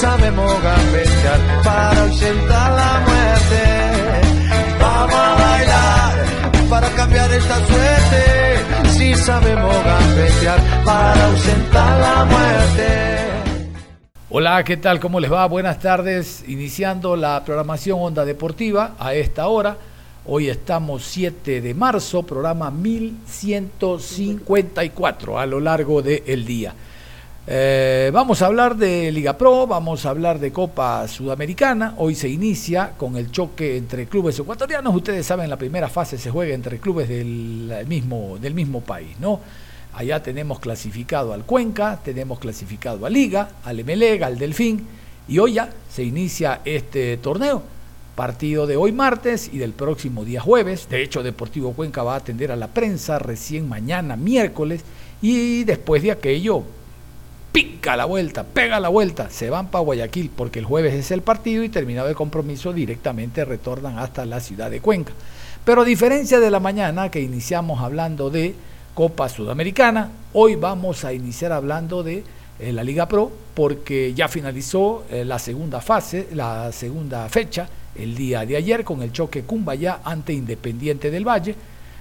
Sabemos gambetear para ausentar la muerte. Vamos a bailar para cambiar esta suerte. Si sabemos gambetear para ausentar la muerte. Hola, ¿qué tal? ¿Cómo les va? Buenas tardes. Iniciando la programación Onda Deportiva a esta hora. Hoy estamos 7 de marzo, programa 1154 a lo largo del día. Eh, vamos a hablar de Liga Pro, vamos a hablar de Copa Sudamericana. Hoy se inicia con el choque entre clubes ecuatorianos. Ustedes saben, la primera fase se juega entre clubes del mismo, del mismo país, ¿no? Allá tenemos clasificado al Cuenca, tenemos clasificado a Liga, al Emelega, al Delfín, y hoy ya se inicia este torneo. Partido de hoy martes y del próximo día jueves. De hecho, Deportivo Cuenca va a atender a la prensa recién mañana, miércoles, y después de aquello pica la vuelta, pega la vuelta, se van para Guayaquil porque el jueves es el partido y terminado el compromiso directamente retornan hasta la ciudad de Cuenca. Pero a diferencia de la mañana que iniciamos hablando de Copa Sudamericana, hoy vamos a iniciar hablando de eh, la Liga Pro porque ya finalizó eh, la segunda fase, la segunda fecha el día de ayer con el choque Cumbayá ante Independiente del Valle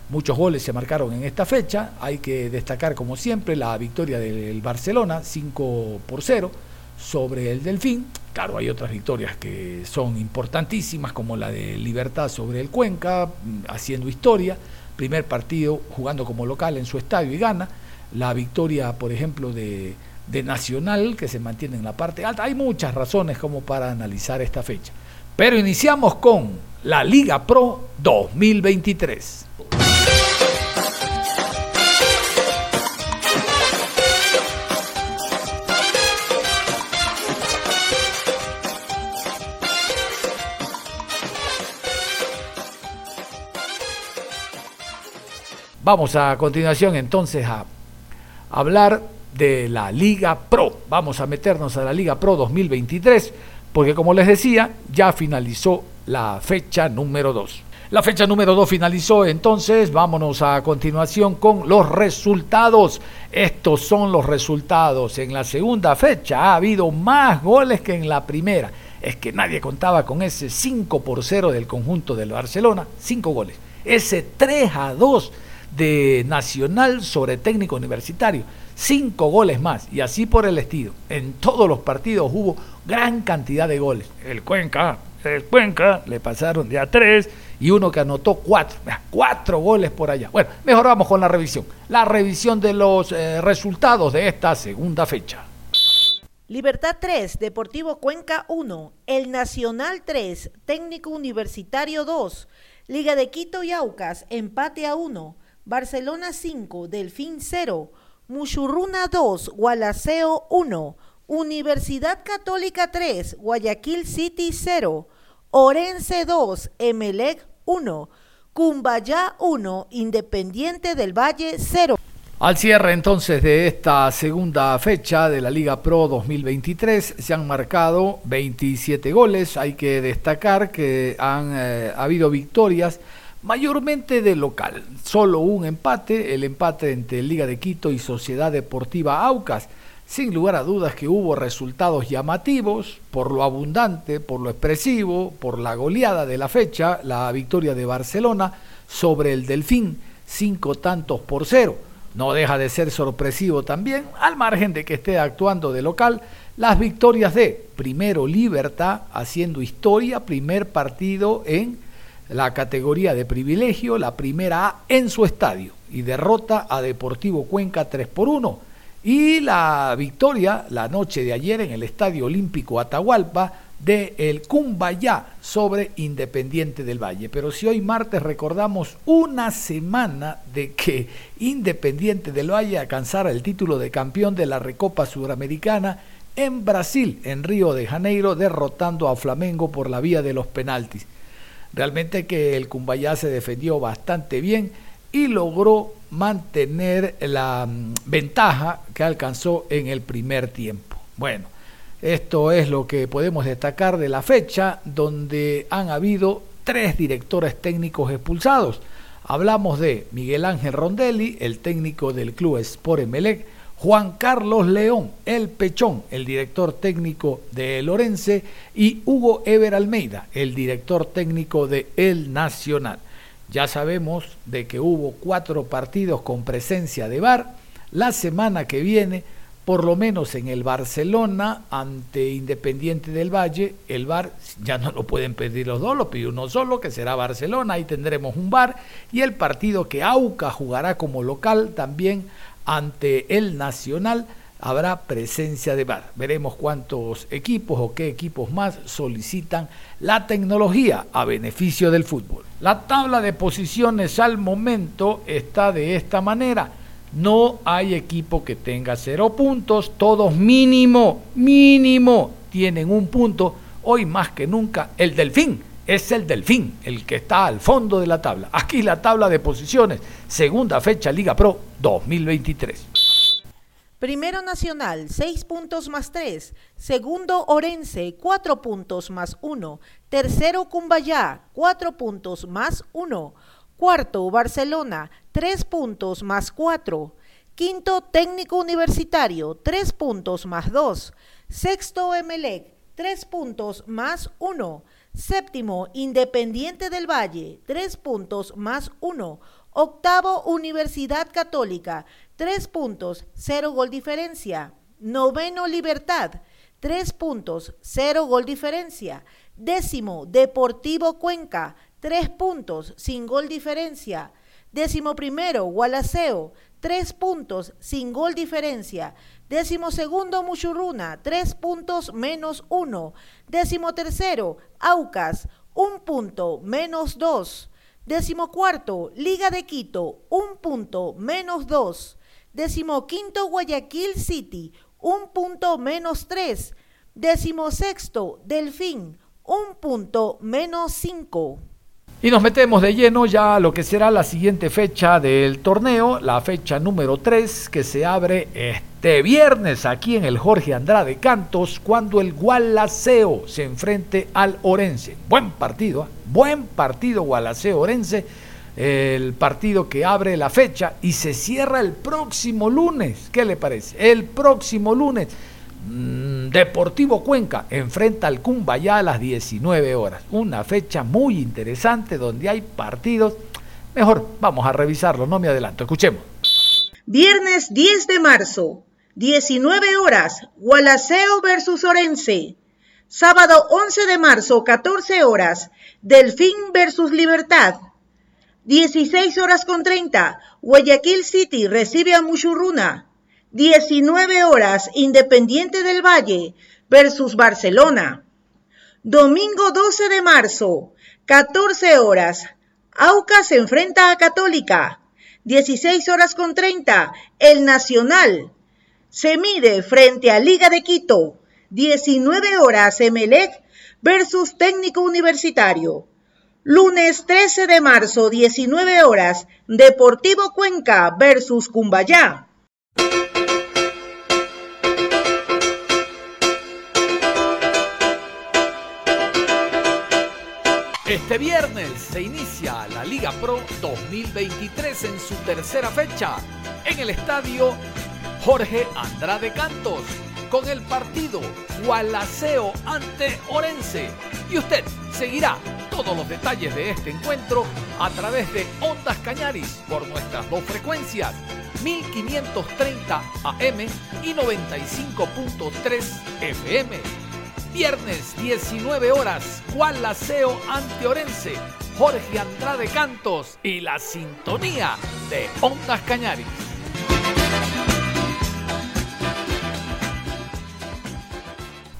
Muchos goles se marcaron en esta fecha. Hay que destacar, como siempre, la victoria del Barcelona, 5 por 0 sobre el Delfín. Claro, hay otras victorias que son importantísimas, como la de Libertad sobre el Cuenca, mm, haciendo historia. Primer partido jugando como local en su estadio y gana. La victoria, por ejemplo, de, de Nacional, que se mantiene en la parte alta. Hay muchas razones como para analizar esta fecha. Pero iniciamos con la Liga Pro 2023. Vamos a continuación entonces a hablar de la Liga Pro. Vamos a meternos a la Liga Pro 2023 porque como les decía, ya finalizó la fecha número 2. La fecha número 2 finalizó, entonces vámonos a continuación con los resultados. Estos son los resultados. En la segunda fecha ha habido más goles que en la primera. Es que nadie contaba con ese 5 por 0 del conjunto del Barcelona, 5 goles. Ese 3 a 2 de Nacional sobre técnico universitario. Cinco goles más y así por el estilo. En todos los partidos hubo gran cantidad de goles. El Cuenca, el Cuenca le pasaron de a tres y uno que anotó cuatro. Cuatro goles por allá. Bueno, mejor vamos con la revisión. La revisión de los eh, resultados de esta segunda fecha. Libertad 3, Deportivo Cuenca 1, El Nacional 3, Técnico Universitario 2, Liga de Quito y Aucas, empate a 1, Barcelona 5, Delfín 0, Muchurruna 2, Gualaceo 1, Universidad Católica 3, Guayaquil City 0, Orense 2, Emelec 1, Cumbayá 1, Independiente del Valle 0. Al cierre entonces de esta segunda fecha de la Liga Pro 2023 se han marcado 27 goles. Hay que destacar que han eh, habido victorias mayormente de local. Solo un empate, el empate entre Liga de Quito y Sociedad Deportiva Aucas. Sin lugar a dudas que hubo resultados llamativos por lo abundante, por lo expresivo, por la goleada de la fecha, la victoria de Barcelona sobre el Delfín, cinco tantos por cero. No deja de ser sorpresivo también, al margen de que esté actuando de local, las victorias de primero Libertad haciendo historia, primer partido en la categoría de privilegio, la primera A en su estadio y derrota a Deportivo Cuenca 3 por 1. y la victoria la noche de ayer en el Estadio Olímpico Atahualpa de el Cumbayá sobre Independiente del Valle. Pero si hoy martes recordamos una semana de que Independiente del Valle alcanzara el título de campeón de la Recopa Sudamericana en Brasil, en Río de Janeiro, derrotando a Flamengo por la vía de los penaltis. Realmente que el Cumbayá se defendió bastante bien y logró mantener la mm, ventaja que alcanzó en el primer tiempo. Bueno, esto es lo que podemos destacar de la fecha donde han habido tres directores técnicos expulsados. Hablamos de Miguel Ángel Rondelli, el técnico del club Sport Emelec, Juan Carlos León, el Pechón, el director técnico de Lorense, y Hugo Ever Almeida, el director técnico de El Nacional. Ya sabemos de que hubo cuatro partidos con presencia de VAR. La semana que viene por lo menos en el Barcelona ante Independiente del Valle, el VAR ya no lo pueden pedir los dos, lo pide uno solo, que será Barcelona, ahí tendremos un VAR, y el partido que AUCA jugará como local también ante el Nacional habrá presencia de VAR. Veremos cuántos equipos o qué equipos más solicitan la tecnología a beneficio del fútbol. La tabla de posiciones al momento está de esta manera. No hay equipo que tenga cero puntos, todos mínimo, mínimo tienen un punto. Hoy más que nunca el Delfín es el Delfín, el que está al fondo de la tabla. Aquí la tabla de posiciones, segunda fecha Liga Pro 2023. Primero Nacional, 6 puntos más 3. Segundo Orense, 4 puntos más 1. Tercero Cumbayá, 4 puntos más 1. Cuarto, Barcelona, tres puntos más cuatro. Quinto, Técnico Universitario, tres puntos más dos. Sexto, Emelec, tres puntos más uno. Séptimo, Independiente del Valle, tres puntos más uno. Octavo, Universidad Católica, tres puntos, cero gol diferencia. Noveno, Libertad, tres puntos, cero gol diferencia. Décimo, Deportivo Cuenca, tres puntos, sin gol diferencia. Décimo primero, Gualaceo, tres puntos, sin gol diferencia. Décimo segundo, Muchurruna, tres puntos menos uno. Décimo tercero, Aucas, un punto menos dos. Décimo cuarto, Liga de Quito, un punto menos dos. Décimo quinto, Guayaquil City, un punto menos tres. Décimo sexto, Delfín, un punto menos cinco. Y nos metemos de lleno ya a lo que será la siguiente fecha del torneo, la fecha número 3 que se abre este viernes aquí en el Jorge Andrade Cantos cuando el Gualaceo se enfrente al Orense. Buen partido, ¿eh? buen partido Gualaceo Orense, el partido que abre la fecha y se cierra el próximo lunes. ¿Qué le parece? El próximo lunes Mm, Deportivo Cuenca enfrenta al Cumbayá a las 19 horas. Una fecha muy interesante donde hay partidos. Mejor vamos a revisarlo, no me adelanto. Escuchemos. Viernes 10 de marzo, 19 horas, Gualaceo versus Orense. Sábado 11 de marzo, 14 horas, Delfín versus Libertad. 16 horas con 30, Guayaquil City recibe a Muchurruna. 19 horas Independiente del Valle versus Barcelona. Domingo 12 de marzo, 14 horas. Aucas se enfrenta a Católica. 16 horas con 30, El Nacional. Se mide frente a Liga de Quito. 19 horas, Emelec versus Técnico Universitario. Lunes 13 de marzo, 19 horas, Deportivo Cuenca versus Cumbayá. Este viernes se inicia la Liga Pro 2023 en su tercera fecha en el estadio Jorge Andrade Cantos con el partido Gualaceo ante Orense. Y usted seguirá todos los detalles de este encuentro a través de Ondas Cañaris por nuestras dos frecuencias 1530 AM y 95.3 FM Viernes 19 horas, Juan Laceo ante Orense, Jorge Andrade Cantos y la sintonía de Ondas Cañaris.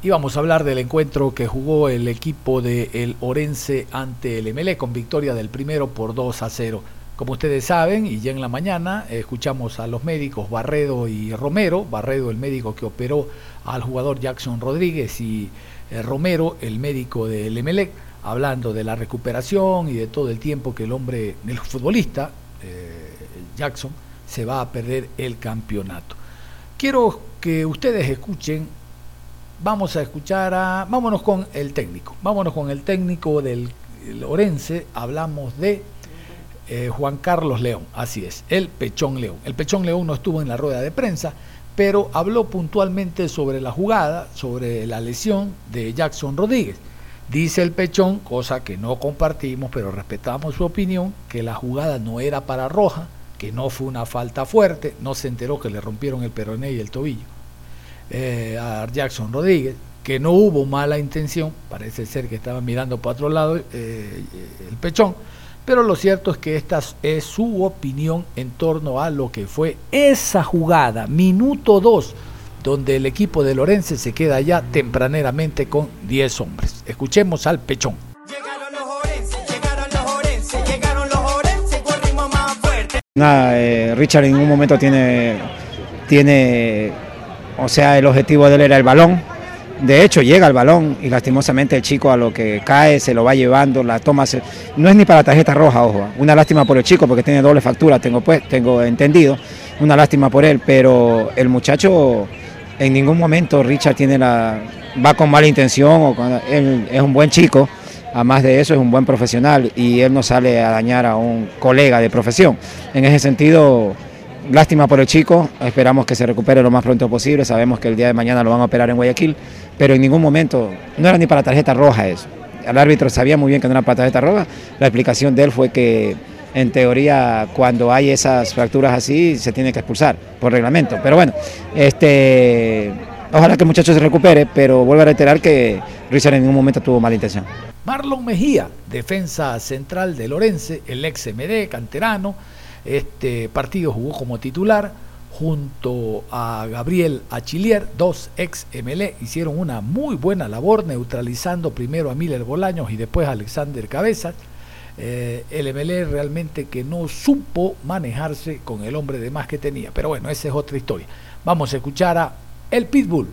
Y vamos a hablar del encuentro que jugó el equipo de el Orense ante el MLE con victoria del primero por 2 a 0. Como ustedes saben, y ya en la mañana escuchamos a los médicos Barredo y Romero, Barredo el médico que operó al jugador Jackson Rodríguez y eh, Romero el médico del Emelec, hablando de la recuperación y de todo el tiempo que el hombre, el futbolista eh, Jackson, se va a perder el campeonato. Quiero que ustedes escuchen, vamos a escuchar a, vámonos con el técnico, vámonos con el técnico del Orense, hablamos de eh, Juan Carlos León, así es, el Pechón León. El Pechón León no estuvo en la rueda de prensa, pero habló puntualmente sobre la jugada, sobre la lesión de Jackson Rodríguez. Dice el Pechón, cosa que no compartimos, pero respetamos su opinión, que la jugada no era para Roja, que no fue una falta fuerte, no se enteró que le rompieron el peroné y el tobillo eh, a Jackson Rodríguez, que no hubo mala intención, parece ser que estaba mirando para otro lado eh, el Pechón, pero lo cierto es que esta es su opinión en torno a lo que fue esa jugada, minuto 2, donde el equipo de Lorense se queda ya tempraneramente con 10 hombres. Escuchemos al Pechón. Llegaron los Orense, llegaron los Orense, llegaron los Orense con ritmo más fuerte. Nada, eh, Richard en ningún momento tiene, tiene, o sea, el objetivo de él era el balón de hecho, llega el balón y lastimosamente el chico a lo que cae se lo va llevando, la toma. No es ni para tarjeta roja, ojo. Una lástima por el chico porque tiene doble factura, tengo, pues, tengo entendido. Una lástima por él, pero el muchacho en ningún momento Richard tiene la va con mala intención o él es un buen chico. Además de eso es un buen profesional y él no sale a dañar a un colega de profesión. En ese sentido, lástima por el chico, esperamos que se recupere lo más pronto posible, sabemos que el día de mañana lo van a operar en Guayaquil, pero en ningún momento, no era ni para tarjeta roja eso. El árbitro sabía muy bien que no era para tarjeta roja, la explicación de él fue que en teoría cuando hay esas fracturas así se tiene que expulsar por reglamento, pero bueno, este, ojalá que el muchacho se recupere, pero vuelvo a reiterar que Richard en ningún momento tuvo mala intención. Marlon Mejía, defensa central de Lorense, el ex MD, canterano, este partido jugó como titular junto a Gabriel Achillier, dos ex MLE, hicieron una muy buena labor neutralizando primero a Miller Bolaños y después a Alexander Cabezas. Eh, el MLE realmente que no supo manejarse con el hombre de más que tenía. Pero bueno, esa es otra historia. Vamos a escuchar a El Pitbull,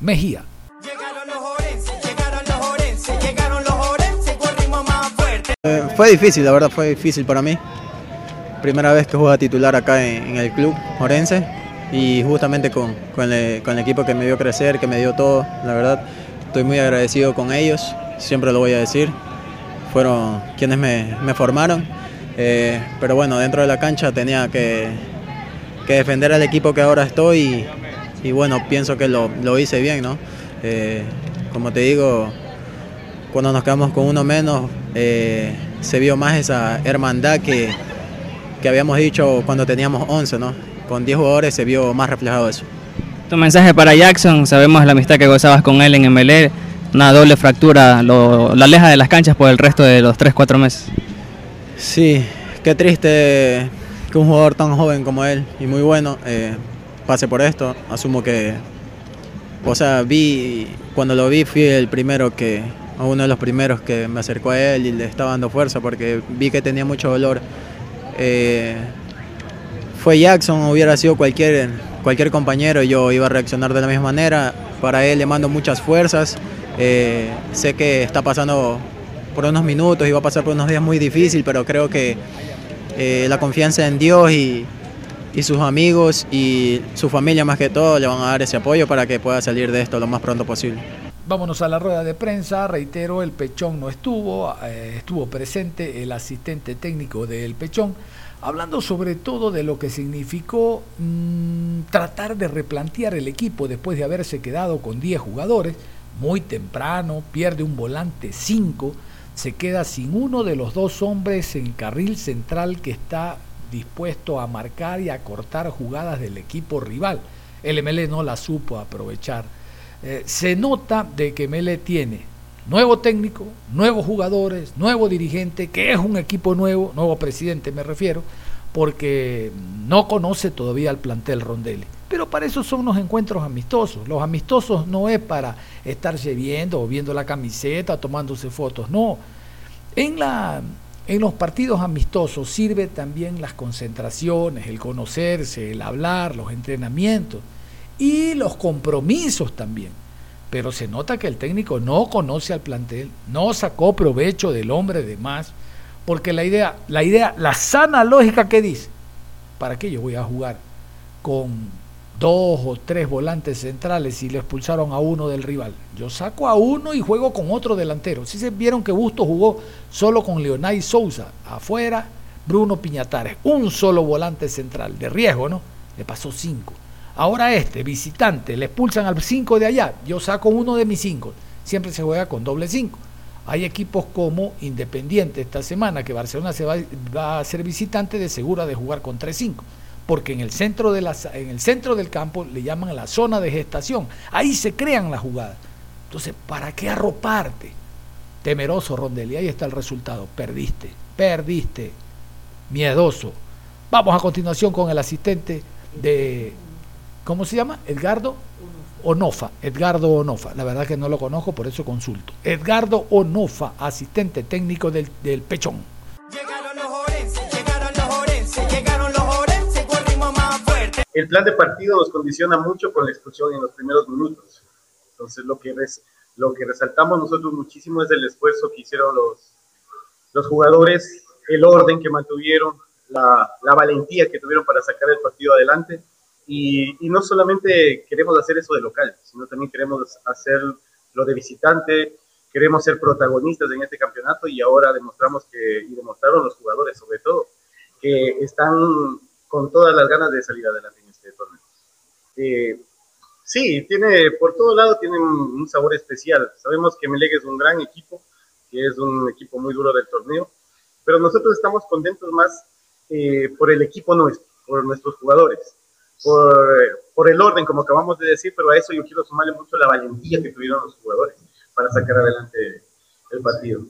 Mejía. Llegaron los orenses, llegaron los orenses, llegaron los orenses con ritmo más fuerte. Eh, fue difícil, la verdad fue difícil para mí primera vez que juega titular acá en, el club Orense y justamente con, el, equipo que me dio crecer, que me dio todo, la verdad, estoy muy agradecido con ellos, siempre lo voy a decir, fueron quienes me, formaron, eh, pero bueno, dentro de la cancha tenía que, defender al equipo que ahora estoy y, bueno, pienso que lo, hice bien, ¿no? Eh, como te digo, cuando nos quedamos con uno menos, eh, se vio más esa hermandad que, que habíamos dicho cuando teníamos 11, ¿no? Con 10 jugadores se vio más reflejado eso. Tu mensaje para Jackson, sabemos la amistad que gozabas con él en MLE, una doble fractura, lo, la aleja de las canchas por el resto de los 3-4 meses. Sí, qué triste que un jugador tan joven como él y muy bueno eh, pase por esto. Asumo que, o sea, vi, cuando lo vi fui el primero que, uno de los primeros que me acercó a él y le estaba dando fuerza porque vi que tenía mucho dolor eh, fue Jackson, hubiera sido cualquier, cualquier compañero, yo iba a reaccionar de la misma manera. Para él le mando muchas fuerzas. Eh, sé que está pasando por unos minutos y va a pasar por unos días muy difíciles, pero creo que eh, la confianza en Dios y, y sus amigos y su familia más que todo le van a dar ese apoyo para que pueda salir de esto lo más pronto posible. Vámonos a la rueda de prensa, reitero, el Pechón no estuvo, eh, estuvo presente el asistente técnico del Pechón, hablando sobre todo de lo que significó mm, tratar de replantear el equipo después de haberse quedado con 10 jugadores, muy temprano, pierde un volante 5, se queda sin uno de los dos hombres en carril central que está dispuesto a marcar y a cortar jugadas del equipo rival. El ML no la supo aprovechar eh, se nota de que Mele tiene nuevo técnico, nuevos jugadores, nuevo dirigente, que es un equipo nuevo, nuevo presidente me refiero, porque no conoce todavía al plantel Rondelli. Pero para eso son los encuentros amistosos. Los amistosos no es para estarse viendo o viendo la camiseta, tomándose fotos, no. En, la, en los partidos amistosos sirve también las concentraciones, el conocerse, el hablar, los entrenamientos y los compromisos también. Pero se nota que el técnico no conoce al plantel, no sacó provecho del hombre de más, porque la idea, la idea, la sana lógica que dice, ¿para qué yo voy a jugar con dos o tres volantes centrales y le expulsaron a uno del rival. Yo saco a uno y juego con otro delantero. Si se vieron que Busto jugó solo con Leonay Souza, afuera Bruno Piñatares, un solo volante central, de riesgo, ¿no? Le pasó cinco. Ahora este, visitante, le expulsan al cinco de allá, yo saco uno de mis cinco. Siempre se juega con doble cinco. Hay equipos como Independiente esta semana, que Barcelona se va, va a ser visitante de segura de jugar con 3-5 porque en el centro, de en el centro del campo le llaman la zona de gestación. Ahí se crean las jugadas. Entonces, ¿para qué arroparte? Temeroso, Rondelli. Ahí está el resultado. Perdiste, perdiste. Miedoso. Vamos a continuación con el asistente de, ¿cómo se llama? Edgardo Onofa. Edgardo Onofa. La verdad que no lo conozco, por eso consulto. Edgardo Onofa, asistente técnico del, del Pechón. Llegaron los orenses, llegaron los orenses, llegaron los el plan de partido nos condiciona mucho con la expulsión en los primeros minutos. Entonces, lo que, lo que resaltamos nosotros muchísimo es el esfuerzo que hicieron los, los jugadores, el orden que mantuvieron, la, la valentía que tuvieron para sacar el partido adelante. Y, y, no solamente queremos hacer eso de local, sino también queremos hacer lo de visitante, queremos ser protagonistas en este campeonato y ahora demostramos que, y demostraron los jugadores sobre todo, que están con todas las ganas de salir adelante en este torneo. Eh, sí, tiene, por todo lado tiene un, sabor especial. Sabemos que Meleg es un gran equipo, que es un equipo muy duro del torneo, pero nosotros estamos contentos más eh, por el equipo nuestro, por nuestros jugadores, por, por, el orden, como acabamos de decir, pero a eso yo quiero sumarle mucho la valentía que tuvieron los jugadores para sacar adelante el partido.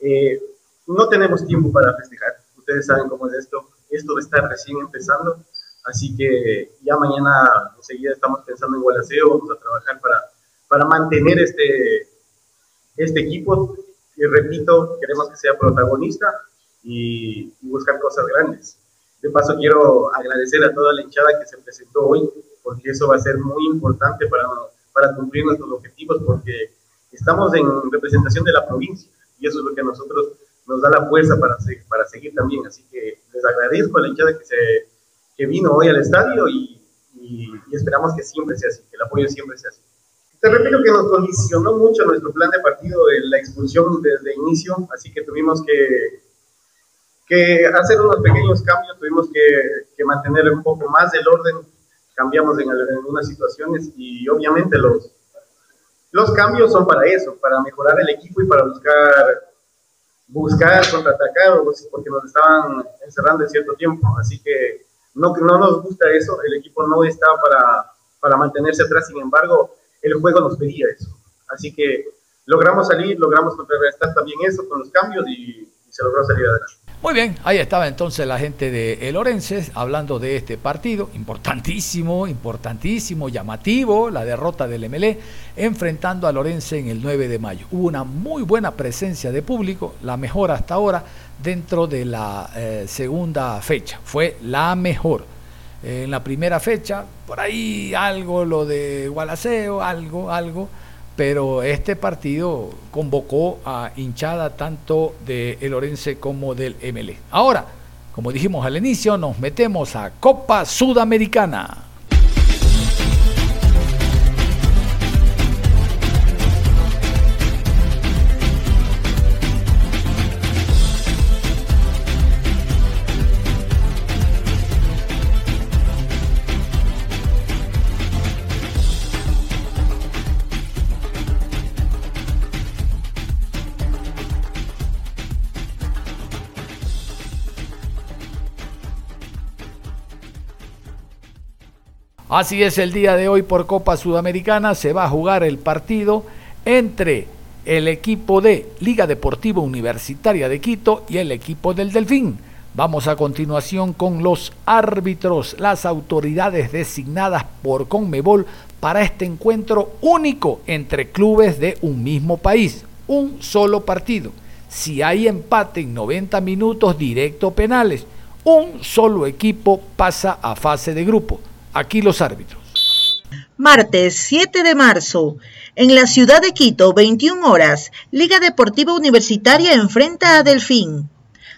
Eh, no tenemos tiempo para festejar, ustedes saben cómo es esto, esto estar recién empezando, así que ya mañana enseguida estamos pensando en Gualaceo, vamos a trabajar para, para mantener este, este equipo. Y repito, queremos que sea protagonista y, buscar cosas grandes. De paso, quiero agradecer a toda la hinchada que se presentó hoy, porque eso va a ser muy importante para, para cumplir nuestros objetivos, porque estamos en representación de la provincia y eso es lo que a nosotros nos da la fuerza para, para seguir también. Así que les agradezco a la hinchada que, se, que vino hoy al estadio y, y, esperamos que siempre sea así, que el apoyo siempre sea así. Te repito que nos condicionó mucho nuestro plan de partido la expulsión desde inicio, así que tuvimos que, que hacer unos pequeños cambios, tuvimos que, que mantener un poco más el orden, cambiamos en, algunas situaciones y obviamente los, los cambios son para eso, para mejorar el equipo y para buscar buscar contraatacar porque nos estaban encerrando en cierto tiempo. Así que no, no nos gusta eso, el equipo no está para, para mantenerse atrás, sin embargo, el juego nos pedía eso. Así que logramos salir, logramos contrarrestar también eso con los cambios y, y se logró salir adelante. Muy bien, ahí estaba entonces la gente de El hablando de este partido, importantísimo, importantísimo, llamativo, la derrota del MLE, enfrentando a Lorense en el 9 de mayo. Hubo una muy buena presencia de público, la mejor hasta ahora dentro de la eh, segunda fecha, fue la mejor. en la primera fecha, por ahí algo, lo de Gualaceo, algo, algo pero este partido convocó a hinchada tanto de El Orense como del MLE. Ahora, como dijimos al inicio, nos metemos a Copa Sudamericana. Así es el día de hoy por Copa Sudamericana. Se va a jugar el partido entre el equipo de Liga Deportiva Universitaria de Quito y el equipo del Delfín. Vamos a continuación con los árbitros, las autoridades designadas por Conmebol para este encuentro único entre clubes de un mismo país, un solo partido. Si hay empate en 90 minutos directo penales, un solo equipo pasa a fase de grupo. Aquí los árbitros. Martes 7 de marzo, en la ciudad de Quito, 21 horas, Liga Deportiva Universitaria enfrenta a Delfín.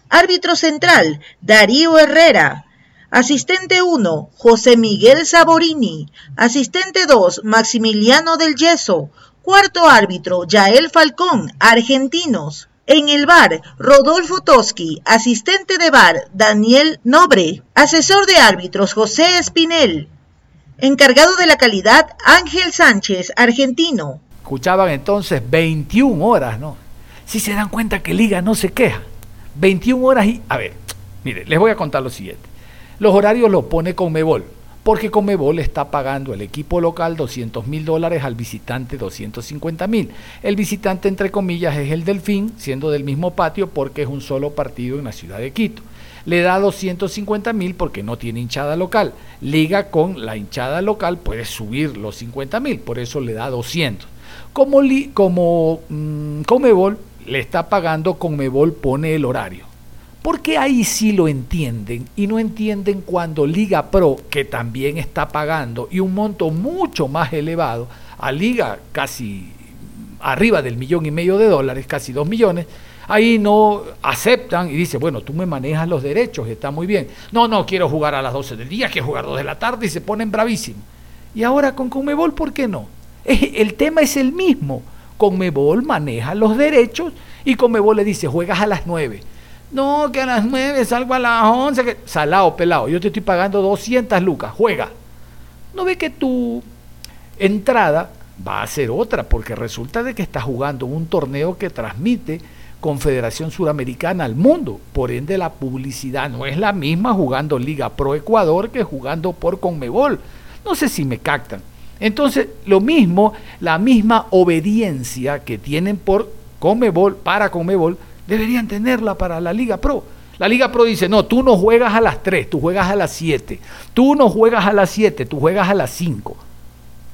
Árbitro central, Darío Herrera. Asistente 1, José Miguel Saborini. Asistente 2, Maximiliano del Yeso. Cuarto árbitro, Yael Falcón, argentinos. En el bar, Rodolfo Toski, asistente de bar, Daniel Nobre, asesor de árbitros, José Espinel, encargado de la calidad, Ángel Sánchez, argentino. Escuchaban entonces 21 horas, ¿no? Si se dan cuenta que Liga no se queja. 21 horas y... A ver, mire, les voy a contar lo siguiente. Los horarios los pone Conmebol, porque Conmebol está pagando el equipo local 200 mil dólares al visitante 250 mil. El visitante, entre comillas, es el Delfín, siendo del mismo patio porque es un solo partido en la ciudad de Quito. Le da 250 mil porque no tiene hinchada local. Liga con la hinchada local puede subir los 50 mil, por eso le da 200. Como, como mm, le está pagando, Conmebol pone el horario. Porque ahí sí lo entienden y no entienden cuando Liga Pro, que también está pagando y un monto mucho más elevado, a Liga casi arriba del millón y medio de dólares, casi dos millones, ahí no aceptan y dice, bueno, tú me manejas los derechos, está muy bien. No, no, quiero jugar a las 12 del día, quiero jugar a 2 de la tarde y se ponen bravísimos. Y ahora con Conmebol, ¿por qué no? El tema es el mismo. Conmebol maneja los derechos y Conmebol le dice, juegas a las 9. No, que a las 9 salgo a las 11. Que... Salado, pelado. Yo te estoy pagando 200 lucas. Juega. No ve que tu entrada va a ser otra, porque resulta de que estás jugando un torneo que transmite Confederación Suramericana al mundo. Por ende, la publicidad no es la misma jugando Liga Pro Ecuador que jugando por Conmebol. No sé si me captan. Entonces, lo mismo, la misma obediencia que tienen por Comebol, para Comebol, deberían tenerla para la Liga Pro. La Liga Pro dice, no, tú no juegas a las 3, tú juegas a las 7. Tú no juegas a las 7, tú juegas a las 5.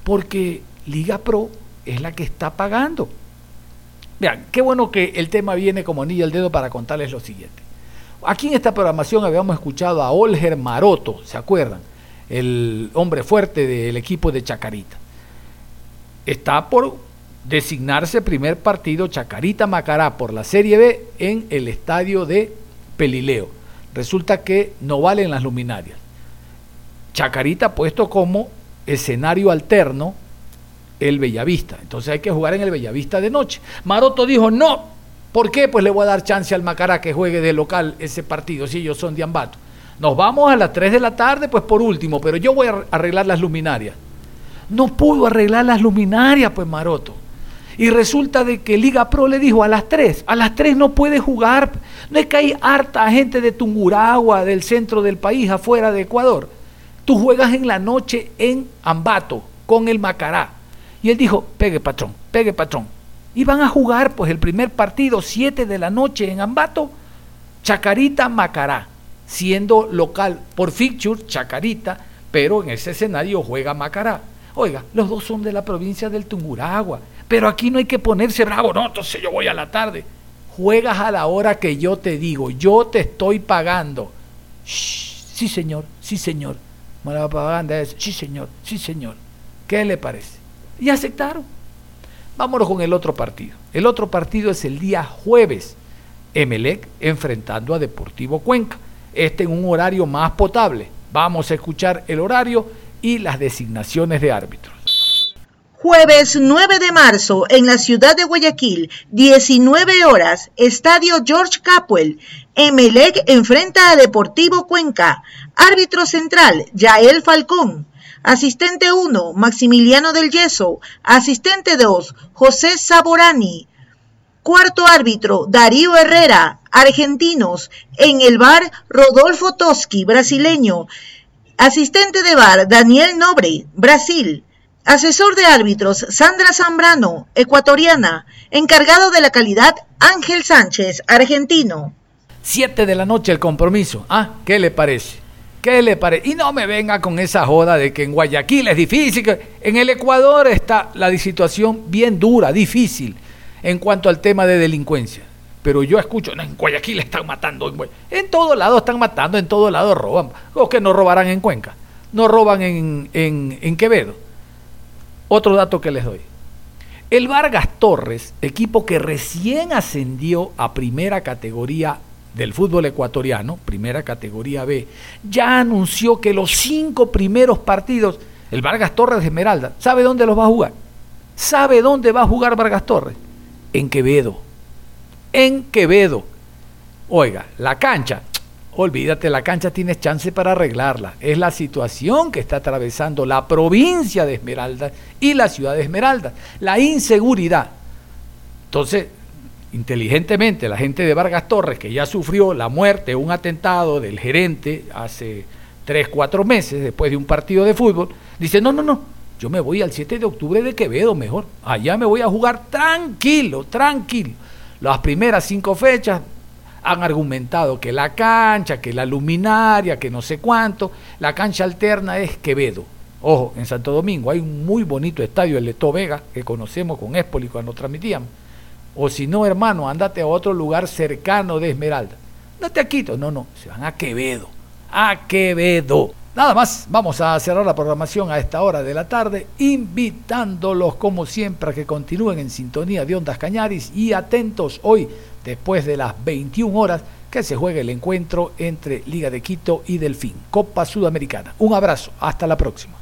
Porque Liga Pro es la que está pagando. Vean, qué bueno que el tema viene como anillo al dedo para contarles lo siguiente. Aquí en esta programación habíamos escuchado a Olger Maroto, ¿se acuerdan? el hombre fuerte del equipo de Chacarita. Está por designarse primer partido Chacarita Macará por la Serie B en el estadio de Pelileo. Resulta que no valen las luminarias. Chacarita puesto como escenario alterno el Bellavista. Entonces hay que jugar en el Bellavista de noche. Maroto dijo, no, ¿por qué? Pues le voy a dar chance al Macará que juegue de local ese partido, si ellos son de Ambato. Nos vamos a las 3 de la tarde, pues por último, pero yo voy a arreglar las luminarias. No pudo arreglar las luminarias, pues Maroto. Y resulta de que Liga Pro le dijo a las 3, a las 3 no puede jugar. No es que hay harta gente de Tunguragua, del centro del país, afuera de Ecuador. Tú juegas en la noche en Ambato con el Macará. Y él dijo, pegue patrón, pegue patrón. Y van a jugar pues el primer partido, 7 de la noche en Ambato, Chacarita Macará siendo local por fixture, Chacarita, pero en ese escenario juega Macará. Oiga, los dos son de la provincia del Tunguragua, pero aquí no hay que ponerse bravo, no, entonces yo voy a la tarde. Juegas a la hora que yo te digo, yo te estoy pagando. sí, señor, sí, señor. La propaganda es, sí, señor, sí, señor. ¿Qué le parece? Y aceptaron. Vámonos con el otro partido. El otro partido es el día jueves. Emelec enfrentando a Deportivo Cuenca este en un horario más potable. Vamos a escuchar el horario y las designaciones de árbitros. Jueves 9 de marzo en la ciudad de Guayaquil, 19 horas, Estadio George Capwell. Emelec enfrenta a Deportivo Cuenca. Árbitro central, Yael Falcón. Asistente 1, Maximiliano del Yeso. Asistente 2, José Saborani. Cuarto árbitro, Darío Herrera, argentinos. En el bar, Rodolfo Toski, brasileño. Asistente de bar, Daniel Nobre, Brasil. Asesor de árbitros, Sandra Zambrano, ecuatoriana. Encargado de la calidad, Ángel Sánchez, argentino. 7 de la noche el compromiso. ¿Ah? ¿Qué le parece? ¿Qué le parece? Y no me venga con esa joda de que en Guayaquil es difícil. En el Ecuador está la situación bien dura, difícil en cuanto al tema de delincuencia. Pero yo escucho, en Guayaquil están matando. En, todos lados están matando, en todos lados roban. O que no robarán en Cuenca. No roban en, en, en Quevedo. Otro dato que les doy. El Vargas Torres, equipo que recién ascendió a primera categoría del fútbol ecuatoriano, primera categoría B, ya anunció que los cinco primeros partidos, el Vargas Torres de Esmeralda, ¿sabe dónde los va a jugar? ¿Sabe dónde va a jugar Vargas Torres? En Quevedo. En Quevedo. Oiga, la cancha, olvídate, la cancha tienes chance para arreglarla. Es la situación que está atravesando la provincia de Esmeralda y la ciudad de Esmeralda. La inseguridad. Entonces, inteligentemente la gente de Vargas Torres, que ya sufrió la muerte, un atentado del gerente hace tres, cuatro meses, después de un partido de fútbol, dice, no, no, no, yo me voy al 7 de octubre de Quevedo mejor, allá me voy a jugar tranquilo, tranquilo. Las primeras cinco fechas han argumentado que la cancha, que la luminaria, que no sé cuánto, la cancha alterna es Quevedo. Ojo, en Santo Domingo hay un muy bonito estadio, el Leto Vega, que conocemos con Espoli cuando transmitíamos o si no, hermano, andate a otro lugar cercano de Esmeralda. No te a Quito, no, no, se van a Quevedo. A Quevedo. Nada más, vamos a cerrar la programación a esta hora de la tarde, invitándolos como siempre a que continúen en sintonía de Ondas Cañaris y atentos hoy, después de las 21 horas, que se juegue el encuentro entre Liga de Quito y Delfín, Copa Sudamericana. Un abrazo, hasta la próxima.